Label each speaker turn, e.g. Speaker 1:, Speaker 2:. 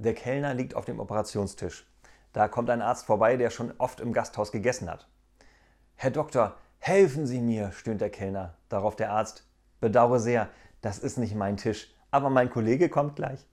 Speaker 1: Der Kellner liegt auf dem Operationstisch. Da kommt ein Arzt vorbei, der schon oft im Gasthaus gegessen hat. Herr Doktor, helfen Sie mir, stöhnt der Kellner. Darauf der Arzt, bedauere sehr, das ist nicht mein Tisch, aber mein Kollege kommt gleich.